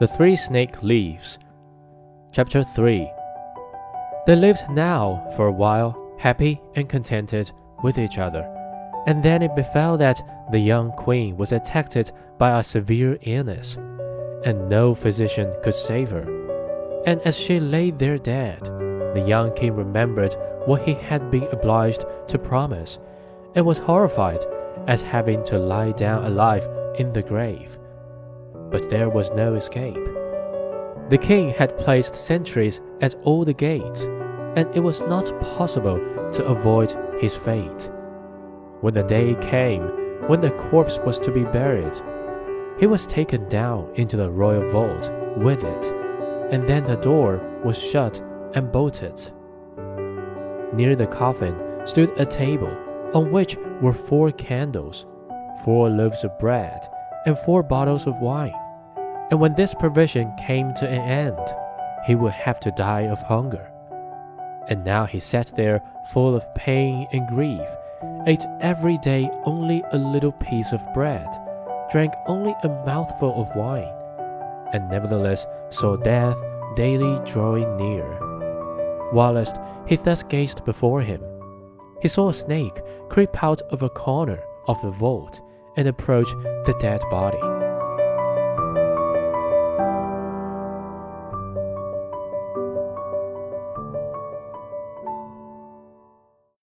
The Three Snake Leaves. Chapter 3 They lived now for a while, happy and contented with each other. And then it befell that the young queen was attacked by a severe illness, and no physician could save her. And as she lay there dead, the young king remembered what he had been obliged to promise, and was horrified at having to lie down alive in the grave but there was no escape. The king had placed sentries at all the gates, and it was not possible to avoid his fate. When the day came when the corpse was to be buried, he was taken down into the royal vault with it, and then the door was shut and bolted. Near the coffin stood a table on which were four candles, four loaves of bread, and four bottles of wine. And when this provision came to an end, he would have to die of hunger. And now he sat there full of pain and grief, ate every day only a little piece of bread, drank only a mouthful of wine, and nevertheless saw death daily drawing near. Whilst he thus gazed before him, he saw a snake creep out of a corner of the vault and approach the dead body.